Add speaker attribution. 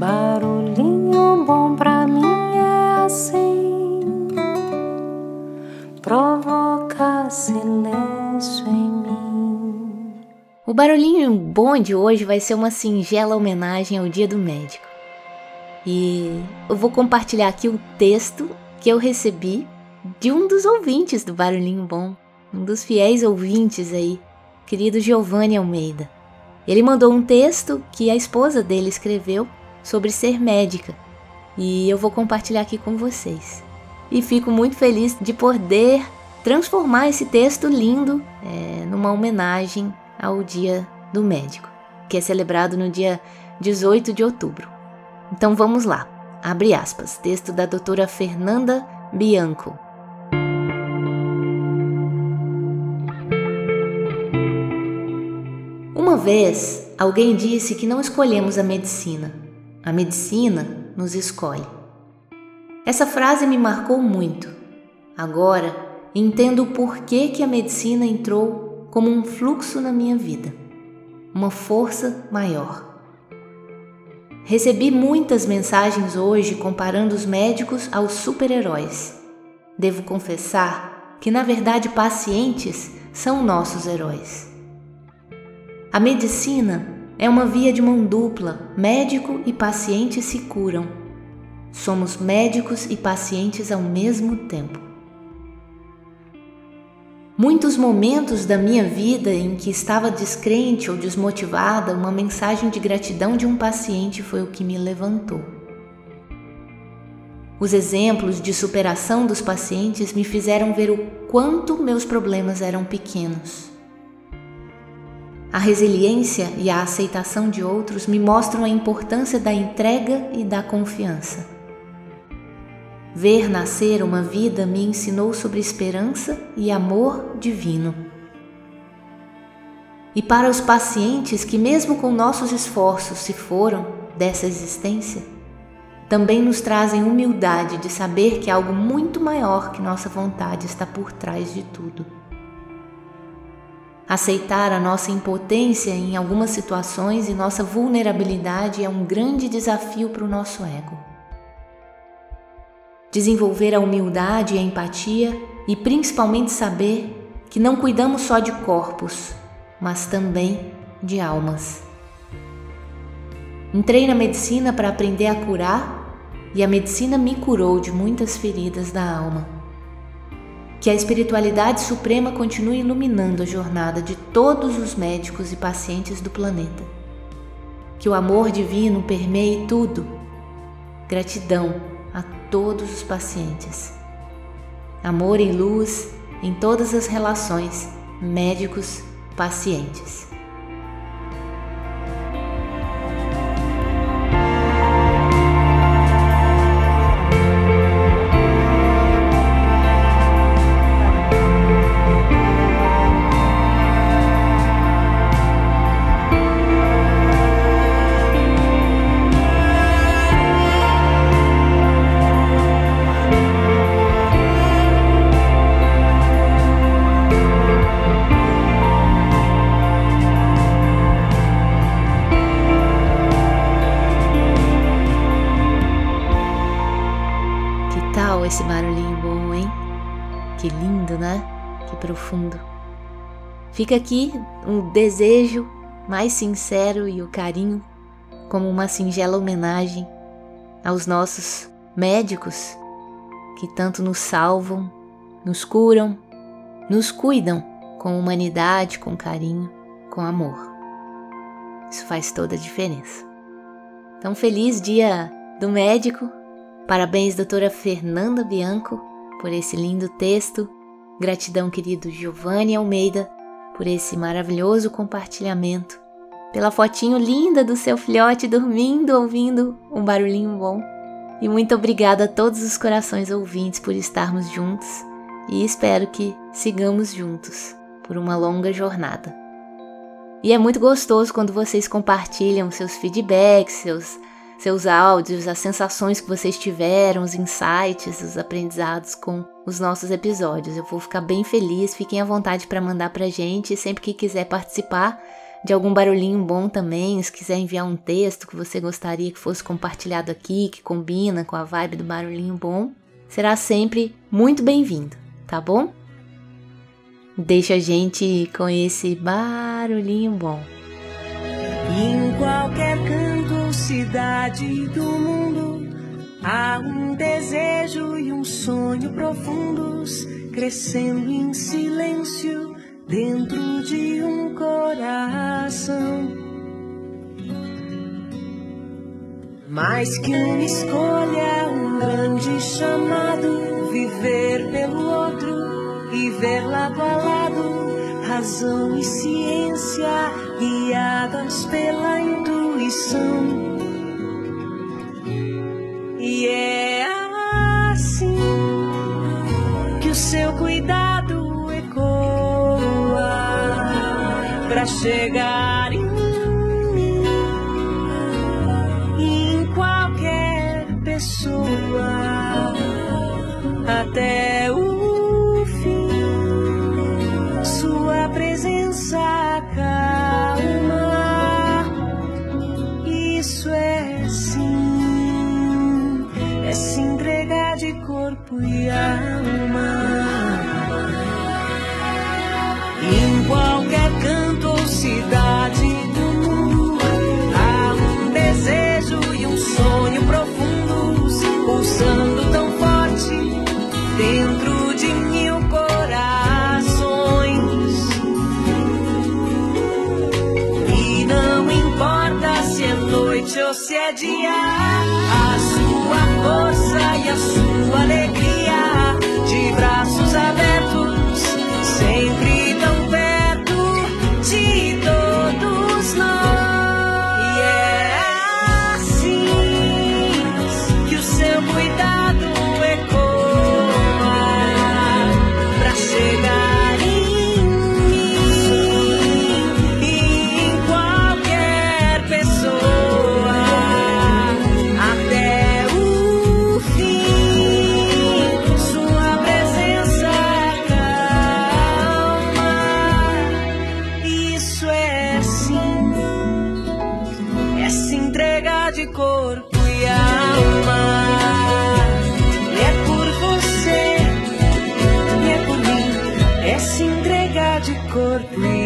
Speaker 1: Barulhinho bom pra mim é assim, provoca silêncio em mim.
Speaker 2: O barulhinho bom de hoje vai ser uma singela homenagem ao Dia do Médico. E eu vou compartilhar aqui o texto que eu recebi de um dos ouvintes do Barulhinho Bom, um dos fiéis ouvintes aí, querido Giovanni Almeida. Ele mandou um texto que a esposa dele escreveu sobre ser médica e eu vou compartilhar aqui com vocês. E fico muito feliz de poder transformar esse texto lindo é, numa homenagem ao Dia do Médico, que é celebrado no dia 18 de outubro. Então vamos lá. Abre aspas. Texto da doutora Fernanda Bianco. Uma vez, alguém disse que não escolhemos a medicina, a medicina nos escolhe. Essa frase me marcou muito. Agora entendo o porquê que a medicina entrou como um fluxo na minha vida, uma força maior. Recebi muitas mensagens hoje comparando os médicos aos super-heróis. Devo confessar que, na verdade, pacientes são nossos heróis. A medicina é uma via de mão dupla, médico e paciente se curam. Somos médicos e pacientes ao mesmo tempo. Muitos momentos da minha vida em que estava descrente ou desmotivada, uma mensagem de gratidão de um paciente foi o que me levantou. Os exemplos de superação dos pacientes me fizeram ver o quanto meus problemas eram pequenos. A resiliência e a aceitação de outros me mostram a importância da entrega e da confiança. Ver nascer uma vida me ensinou sobre esperança e amor divino. E para os pacientes que, mesmo com nossos esforços, se foram dessa existência, também nos trazem humildade de saber que algo muito maior que nossa vontade está por trás de tudo. Aceitar a nossa impotência em algumas situações e nossa vulnerabilidade é um grande desafio para o nosso ego. Desenvolver a humildade e a empatia e principalmente saber que não cuidamos só de corpos, mas também de almas. Entrei na medicina para aprender a curar e a medicina me curou de muitas feridas da alma. Que a espiritualidade suprema continue iluminando a jornada de todos os médicos e pacientes do planeta. Que o amor divino permeie tudo. Gratidão a todos os pacientes. Amor e luz em todas as relações médicos-pacientes. esse profundo. Fica aqui um desejo mais sincero e o carinho como uma singela homenagem aos nossos médicos que tanto nos salvam, nos curam, nos cuidam com humanidade, com carinho, com amor. Isso faz toda a diferença. Então, feliz dia do médico Parabéns, doutora Fernanda Bianco, por esse lindo texto. Gratidão, querido Giovanni Almeida, por esse maravilhoso compartilhamento. Pela fotinho linda do seu filhote dormindo, ouvindo um barulhinho bom. E muito obrigada a todos os corações ouvintes por estarmos juntos e espero que sigamos juntos por uma longa jornada. E é muito gostoso quando vocês compartilham seus feedbacks, seus seus áudios, as sensações que vocês tiveram, os insights, os aprendizados com os nossos episódios. Eu vou ficar bem feliz, fiquem à vontade para mandar para gente. Sempre que quiser participar, de algum barulhinho bom também, se quiser enviar um texto que você gostaria que fosse compartilhado aqui, que combina com a vibe do barulhinho bom, será sempre muito bem-vindo, tá bom? Deixa a gente com esse barulhinho bom.
Speaker 3: Em qualquer canto cidade do mundo, há um desejo e um sonho profundos crescendo em silêncio dentro de um coração. Mais que uma escolha, um grande chamado, viver pelo outro e ver lado a lado, razão e ciência guiadas pela intuição. E é assim que o seu cuidado para chegar em mim, em qualquer pessoa, até ou se dia, a sua força e a sua alegria e é